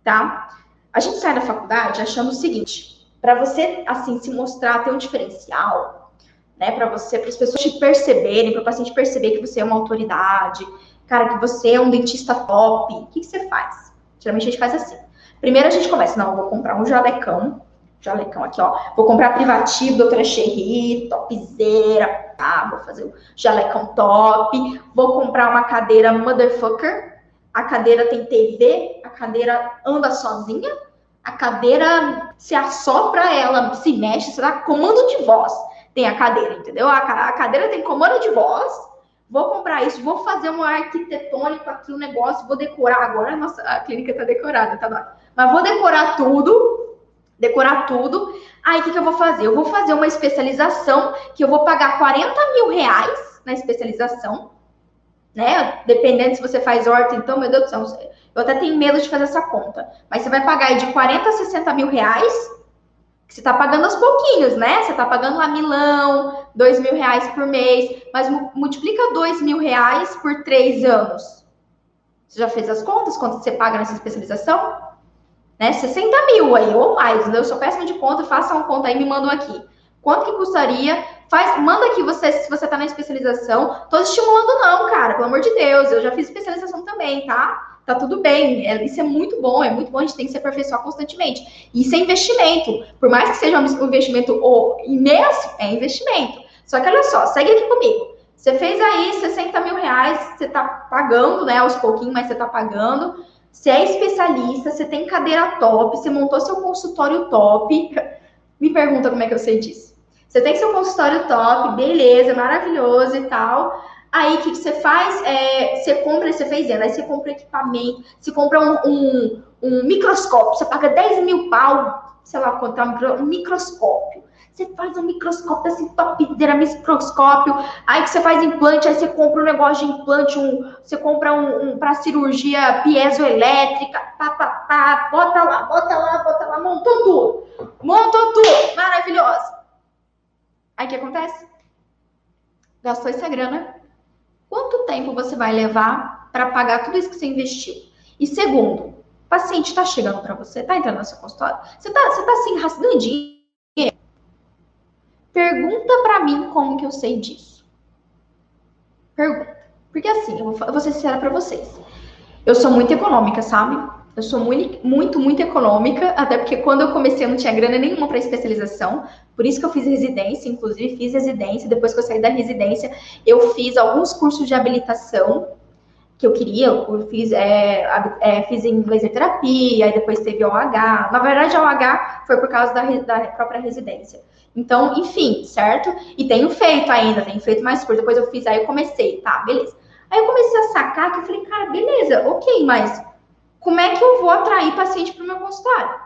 Tá? A gente sai da faculdade achando o seguinte: para você, assim, se mostrar, ter um diferencial, né? Para você, para as pessoas te perceberem, para o paciente perceber que você é uma autoridade, cara, que você é um dentista top, o que, que você faz? Geralmente a gente faz assim. Primeiro a gente começa, não, vou comprar um jalecão jalecão aqui, ó. Vou comprar privativo, doutora Cherry, topzera, tá? Vou fazer o jalecão top. Vou comprar uma cadeira motherfucker. A cadeira tem TV, a cadeira anda sozinha, a cadeira se assopra ela, se mexe, se dá comando de voz. Tem a cadeira, entendeu? A, cadeira tem comando de voz. Vou comprar isso, vou fazer um arquitetônico aqui, um negócio, vou decorar agora. Nossa, a clínica tá decorada, tá? Mas vou decorar tudo decorar tudo. Aí o que, que eu vou fazer? Eu vou fazer uma especialização que eu vou pagar 40 mil reais na especialização, né? Dependendo se você faz horta, então, meu Deus do céu, eu até tenho medo de fazer essa conta. Mas você vai pagar aí de 40 a 60 mil reais, que você tá pagando aos pouquinhos, né? Você tá pagando lá milão, dois mil reais por mês, mas multiplica dois mil reais por três anos. Você já fez as contas? Quanto você paga nessa especialização? Né? 60 mil aí, ou mais. Eu sou péssima de conta, faça uma conta aí, me mandam aqui. Quanto que custaria? Faz, manda aqui você, se você tá na especialização. Tô estimulando não, cara, pelo amor de Deus. Eu já fiz especialização também, tá? Tá tudo bem. É, isso é muito bom, é muito bom, a gente tem que se aperfeiçoar constantemente. Isso é investimento. Por mais que seja um investimento imenso, é investimento. Só que olha só, segue aqui comigo. Você fez aí 60 mil reais, você tá pagando, né, aos pouquinhos, mas você tá pagando. Você é especialista, você tem cadeira top, você montou seu consultório top. Me pergunta como é que eu sei disso. Você tem seu consultório top, beleza, maravilhoso e tal. Aí o que, que, você faz? É, você compra, você fez aí você compra equipamento, você compra um, um, um microscópio, você paga 10 mil pau, sei lá quanto é um microscópio. Você faz um microscópio assim, topzera, microscópio. Aí que você faz implante, aí você compra um negócio de implante, um, você compra um, um para cirurgia piezoelétrica, pá, pá, pá, bota lá, bota lá, bota lá, montou tudo. Montou tudo, maravilhoso. Aí o que acontece? Gastou essa grana. Quanto tempo você vai levar para pagar tudo isso que você investiu? E segundo, o paciente está chegando para você, está entrando no seu consultório, você está você tá assim, rasgando dinheiro Pergunta para mim como que eu sei disso. Pergunta. Porque assim, eu vou, ser sincera para vocês. Eu sou muito econômica, sabe? Eu sou muito, muito, muito econômica, até porque quando eu comecei eu não tinha grana nenhuma para especialização, por isso que eu fiz residência, inclusive fiz residência, depois que eu saí da residência, eu fiz alguns cursos de habilitação que eu queria, eu fiz, é, é, fiz em laser terapia, aí depois teve OH, na verdade a OH foi por causa da, da própria residência. Então, enfim, certo? E tenho feito ainda, tenho feito mais coisas. Depois eu fiz, aí eu comecei, tá, beleza. Aí eu comecei a sacar que eu falei, cara, beleza, ok, mas como é que eu vou atrair paciente para o meu consultório?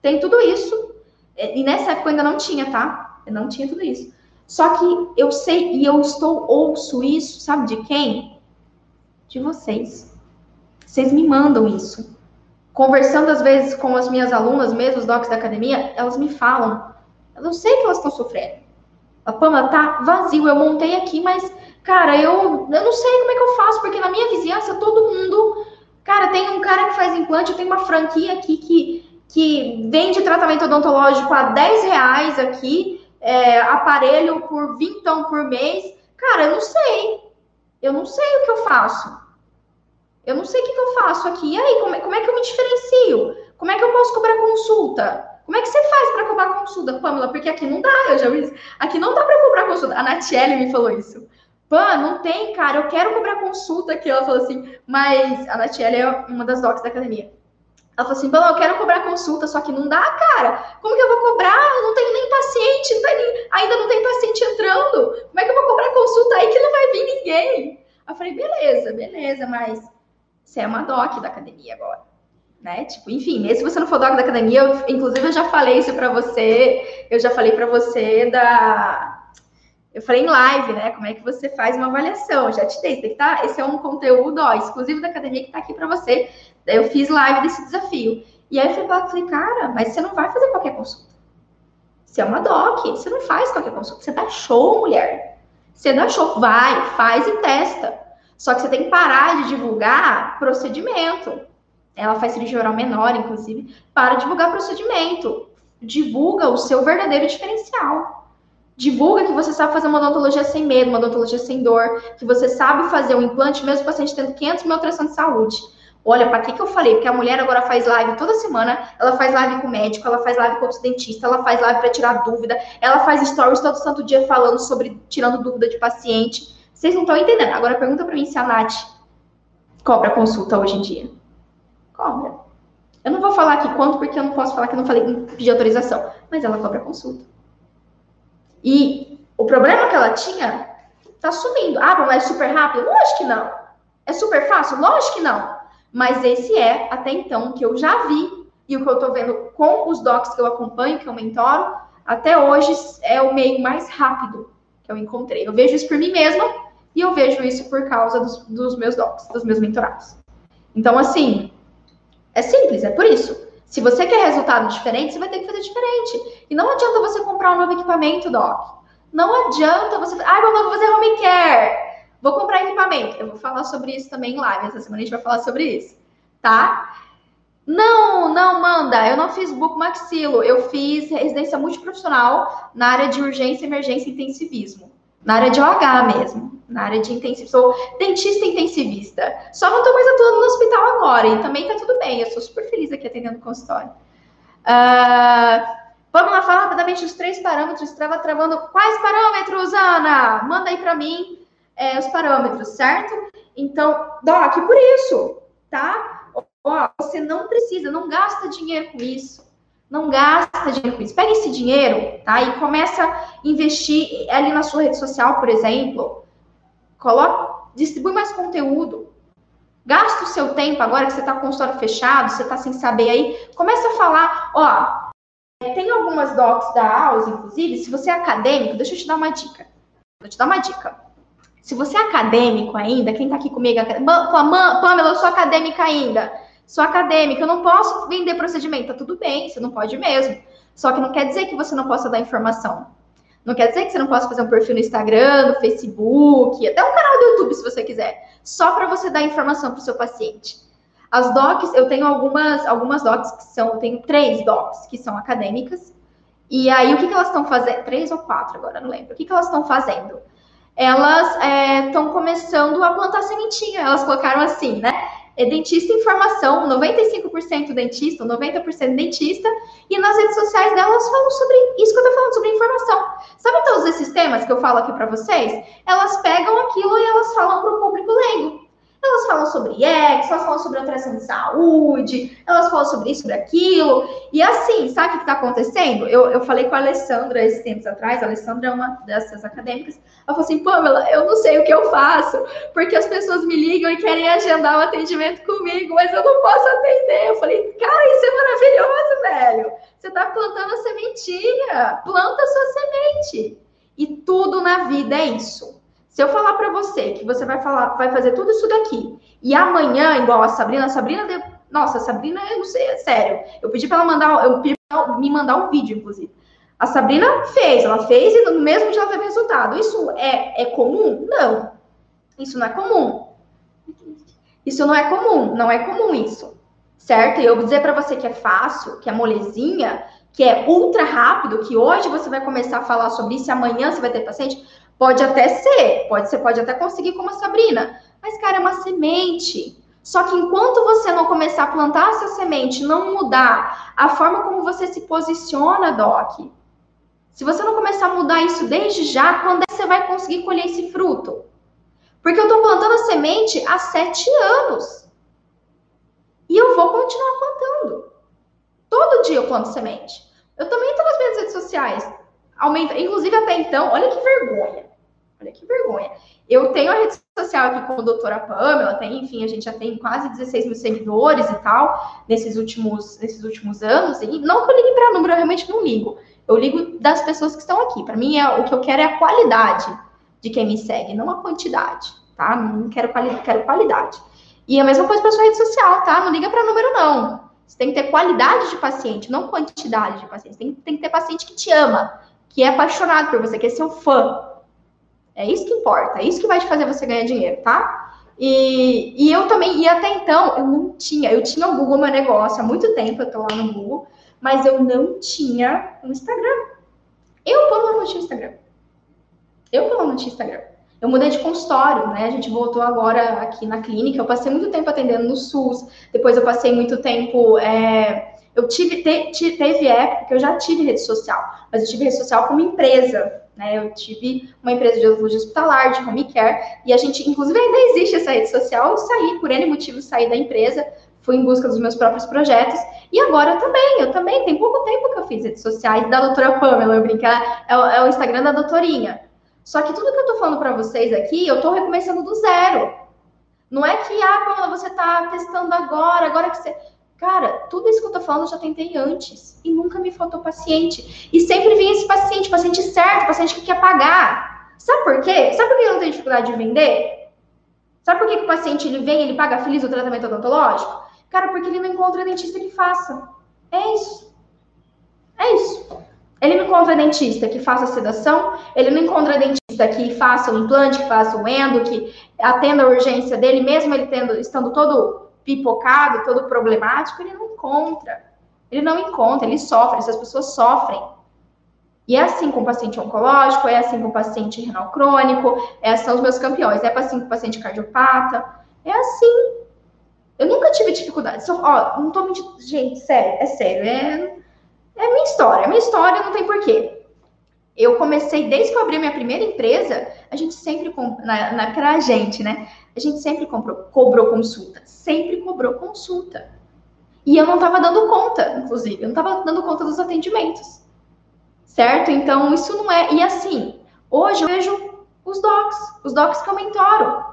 Tem tudo isso. E nessa época eu ainda não tinha, tá? Eu não tinha tudo isso. Só que eu sei e eu estou, ouço isso, sabe de quem? De vocês. Vocês me mandam isso. Conversando às vezes com as minhas alunas, mesmo os docs da academia, elas me falam. Eu não sei que elas estão sofrendo. A Pamela tá vazio, eu montei aqui, mas, cara, eu, eu não sei como é que eu faço, porque na minha vizinhança todo mundo. Cara, tem um cara que faz implante, tenho uma franquia aqui que, que vende tratamento odontológico a 10 reais aqui, é, aparelho por 20 por mês. Cara, eu não sei. Eu não sei o que eu faço. Eu não sei o que, que eu faço aqui. E aí, como é, como é que eu me diferencio? Como é que eu posso cobrar consulta? Como é que você faz para cobrar consulta, Pamela? Porque aqui não dá, eu já vi Aqui não dá para cobrar consulta. A Natiele me falou isso. Pã, não tem, cara, eu quero cobrar consulta aqui. Ela falou assim, mas a Natiele é uma das docs da academia. Ela falou assim, Pamela, eu quero cobrar consulta, só que não dá, cara. Como que eu vou cobrar? Eu não tenho nem paciente, não nem... ainda não tem paciente entrando. Como é que eu vou cobrar consulta aí que não vai vir ninguém? Eu falei, beleza, beleza, mas você é uma doc da academia agora né? Tipo, enfim, mesmo se você não for doc da academia, eu, inclusive eu já falei isso para você, eu já falei para você da eu falei em live, né? Como é que você faz uma avaliação? Já te dei, tá, esse é um conteúdo ó, exclusivo da academia que está aqui para você. Eu fiz live desse desafio. E aí eu falei, falei, cara, mas você não vai fazer qualquer consulta. Você é uma doc, você não faz qualquer consulta. Você dá show, mulher. Você dá show, vai, faz e testa. Só que você tem que parar de divulgar procedimento. Ela faz cirurgia oral menor, inclusive. Para divulgar procedimento. Divulga o seu verdadeiro diferencial. Divulga que você sabe fazer uma odontologia sem medo, uma odontologia sem dor, que você sabe fazer um implante, mesmo o paciente tendo 500 mil alterações de saúde. Olha, para que, que eu falei? Porque a mulher agora faz live toda semana, ela faz live com o médico, ela faz live com o dentista, ela faz live para tirar dúvida, ela faz stories todo santo dia falando sobre tirando dúvida de paciente. Vocês não estão entendendo. Agora pergunta para mim se a Nath cobra consulta hoje em dia. Cobra. Eu não vou falar aqui quanto, porque eu não posso falar que eu não falei pedir autorização, mas ela cobra consulta. E o problema que ela tinha tá sumindo. Ah, mas é super rápido? Lógico que não. É super fácil? Lógico que não. Mas esse é, até então, que eu já vi e o que eu tô vendo com os docs que eu acompanho, que eu mentoro, até hoje é o meio mais rápido que eu encontrei. Eu vejo isso por mim mesma e eu vejo isso por causa dos, dos meus docs, dos meus mentorados. Então, assim, é simples, é por isso. Se você quer resultado diferente, você vai ter que fazer diferente. E não adianta você comprar um novo equipamento, Doc. Não adianta você. Ah, vou fazer home care. Vou comprar equipamento. Eu vou falar sobre isso também em live. Essa semana a gente vai falar sobre isso. Tá? Não, não, manda. Eu não fiz book maxilo. Eu fiz residência multiprofissional na área de urgência, emergência e intensivismo. Na área de OH mesmo. Na área de intensivo. Sou dentista intensivista. Só não tô mais atuando no hospital agora. E também tá tudo bem. Eu sou super feliz aqui atendendo o consultório. Uh, vamos lá falar rapidamente os três parâmetros. Estava travando. Quais parâmetros, Ana? Manda aí para mim é, os parâmetros, certo? Então, Doc, por isso, tá? Ó, você não precisa, não gasta dinheiro com isso. Não gasta dinheiro com isso. Pega esse dinheiro, tá? E começa a investir ali na sua rede social, por exemplo. Coloca, distribui mais conteúdo. Gasta o seu tempo agora que você está com o consultório fechado, você está sem saber aí. Começa a falar, ó, tem algumas docs da AUS, inclusive, se você é acadêmico, deixa eu te dar uma dica. Vou te dar uma dica. Se você é acadêmico ainda, quem está aqui comigo, Pamela, eu sou acadêmica ainda sou acadêmica, eu não posso vender procedimento. Tá tudo bem, você não pode mesmo. Só que não quer dizer que você não possa dar informação. Não quer dizer que você não possa fazer um perfil no Instagram, no Facebook, até um canal do YouTube, se você quiser. Só para você dar informação para o seu paciente. As docs, eu tenho algumas, algumas docs que são, tenho três docs que são acadêmicas. E aí, o que, que elas estão fazendo? Três ou quatro, agora não lembro. O que, que elas estão fazendo? Elas estão é, começando a plantar sementinha. Elas colocaram assim, né? É dentista em formação, 95% dentista, 90% dentista, e nas redes sociais delas falam sobre isso que eu tô falando, sobre informação. Sabe todos esses temas que eu falo aqui para vocês? Elas pegam aquilo e elas falam para o público leigo. Elas falam sobre IEX, elas falam sobre alteração de saúde, elas falam sobre isso, sobre aquilo. E assim, sabe o que está acontecendo? Eu, eu falei com a Alessandra esses tempos atrás, a Alessandra é uma dessas acadêmicas. Ela falou assim: Pamela, eu não sei o que eu faço, porque as pessoas me ligam e querem agendar o um atendimento comigo, mas eu não posso atender. Eu falei: cara, isso é maravilhoso, velho. Você está plantando a sementinha, planta a sua semente. E tudo na vida é isso. Se eu falar para você que você vai falar, vai fazer tudo isso daqui, e amanhã, igual a Sabrina, a Sabrina, deu, nossa, a Sabrina, eu não sei, é sério. Eu pedi para ela mandar, eu pedi pra ela me mandar um vídeo, inclusive. A Sabrina fez, ela fez e no mesmo dia ela teve resultado. Isso é, é comum? Não. Isso não é comum. Isso não é comum, não é comum isso. Certo? E eu vou dizer para você que é fácil, que é molezinha, que é ultra rápido, que hoje você vai começar a falar sobre isso e amanhã você vai ter paciente. Pode até ser, pode, você pode até conseguir como a Sabrina, mas, cara, é uma semente. Só que enquanto você não começar a plantar essa semente, não mudar a forma como você se posiciona, Doc, se você não começar a mudar isso desde já, quando é que você vai conseguir colher esse fruto? Porque eu estou plantando a semente há sete anos. E eu vou continuar plantando. Todo dia eu planto semente. Eu também estou nas minhas redes sociais. Aumenta, inclusive até então, olha que vergonha. Olha que vergonha. Eu tenho a rede social aqui com a doutora Pamela, tem, enfim, a gente já tem quase 16 mil seguidores e tal, nesses últimos, nesses últimos anos. E não que eu ligue para número, eu realmente não ligo. Eu ligo das pessoas que estão aqui. Para mim, é, o que eu quero é a qualidade de quem me segue, não a quantidade, tá? Não quero, quali quero qualidade. E a mesma coisa para sua rede social, tá? Não liga para número, não. Você tem que ter qualidade de paciente, não quantidade de paciente. Tem, tem que ter paciente que te ama, que é apaixonado por você, que é seu fã. É isso que importa, é isso que vai te fazer você ganhar dinheiro, tá? E, e eu também, e até então, eu não tinha, eu tinha o Google meu negócio há muito tempo, eu tô lá no Google, mas eu não tinha um Instagram. Eu, pelo menos, não tinha Instagram. Eu, pelo não tinha Instagram. Eu mudei de consultório, né? A gente voltou agora aqui na clínica. Eu passei muito tempo atendendo no SUS. Depois eu passei muito tempo. É... Eu tive, te, teve época que eu já tive rede social, mas eu tive rede social como empresa, né? Eu tive uma empresa de saúde hospitalar, de home care, e a gente, inclusive, ainda existe essa rede social. Eu saí, por N motivos, saí da empresa, fui em busca dos meus próprios projetos, e agora eu também, eu também, tem pouco tempo que eu fiz redes sociais da doutora Pamela, eu brincar, é, é o Instagram da doutorinha. Só que tudo que eu tô falando para vocês aqui, eu tô recomeçando do zero. Não é que, ah, Pamela, você tá testando agora, agora que você. Cara, tudo isso que eu tô falando eu já tentei antes. E nunca me faltou paciente. E sempre vinha esse paciente, paciente certo, paciente que quer pagar. Sabe por quê? Sabe por que eu não tenho dificuldade de vender? Sabe por que o paciente ele vem, ele paga feliz o tratamento odontológico? Cara, porque ele não encontra dentista que faça. É isso. É isso. Ele não encontra dentista que faça sedação, ele não encontra dentista que faça o implante, que faça o endo, que atenda a urgência dele, mesmo ele tendo, estando todo pipocado, todo problemático, ele não encontra. Ele não encontra, ele sofre, essas pessoas sofrem. E é assim com o paciente oncológico, é assim com o paciente renal crônico, é, são os meus campeões, é assim com o paciente cardiopata, é assim. Eu nunca tive dificuldade. Só, ó, não tô mentindo, gente, sério, é sério, é, é minha história, é minha história não tem porquê. Eu comecei, desde que eu abri minha primeira empresa, a gente sempre, na, na, gente, né? A gente sempre comprou, cobrou consulta, sempre cobrou consulta. E eu não estava dando conta, inclusive, eu não estava dando conta dos atendimentos. Certo? Então, isso não é. E assim, hoje eu vejo os docs, os docs que eu mentoro.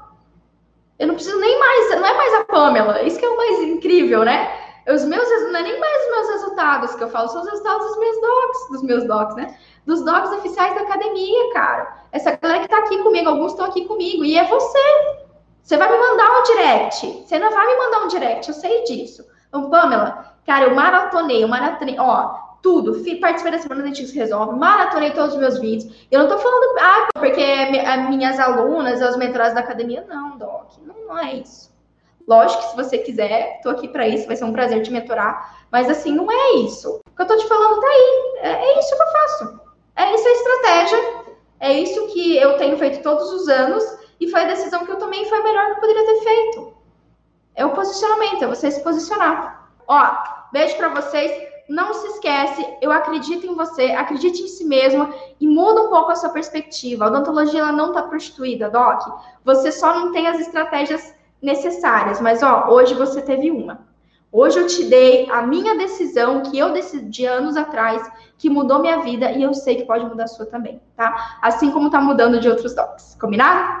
Eu não preciso nem mais, não é mais a Pamela, isso que é o mais incrível, né? Os meus, não é nem mais os meus resultados que eu falo, são os resultados dos meus docs, dos meus docs, né? Dos docs oficiais da academia, cara. Essa galera que tá aqui comigo, alguns estão aqui comigo, e é você. Você vai me mandar um direct. Você não vai me mandar um direct, eu sei disso. Então, Pamela, cara, eu maratonei, eu maratonei, ó, tudo. Participei da Semana Dentistas Resolve, maratonei todos os meus vídeos. Eu não tô falando, ah, porque as minhas alunas, as mentoradas da academia, não, Doc, não, é isso. Lógico que se você quiser, tô aqui para isso, vai ser um prazer te mentorar, mas assim, não é isso. O que eu tô te falando tá aí, é, é isso que eu faço. É isso a estratégia, é isso que eu tenho feito todos os anos e foi a decisão que eu tomei e foi a melhor que eu poderia ter feito. É o posicionamento, é você se posicionar. Ó, beijo para vocês. Não se esquece, eu acredito em você, acredite em si mesma e muda um pouco a sua perspectiva. A odontologia ela não está prostituída, Doc. Você só não tem as estratégias necessárias, mas ó, hoje você teve uma. Hoje eu te dei a minha decisão que eu decidi anos atrás, que mudou minha vida e eu sei que pode mudar a sua também, tá? Assim como tá mudando de outros docs. Combinado?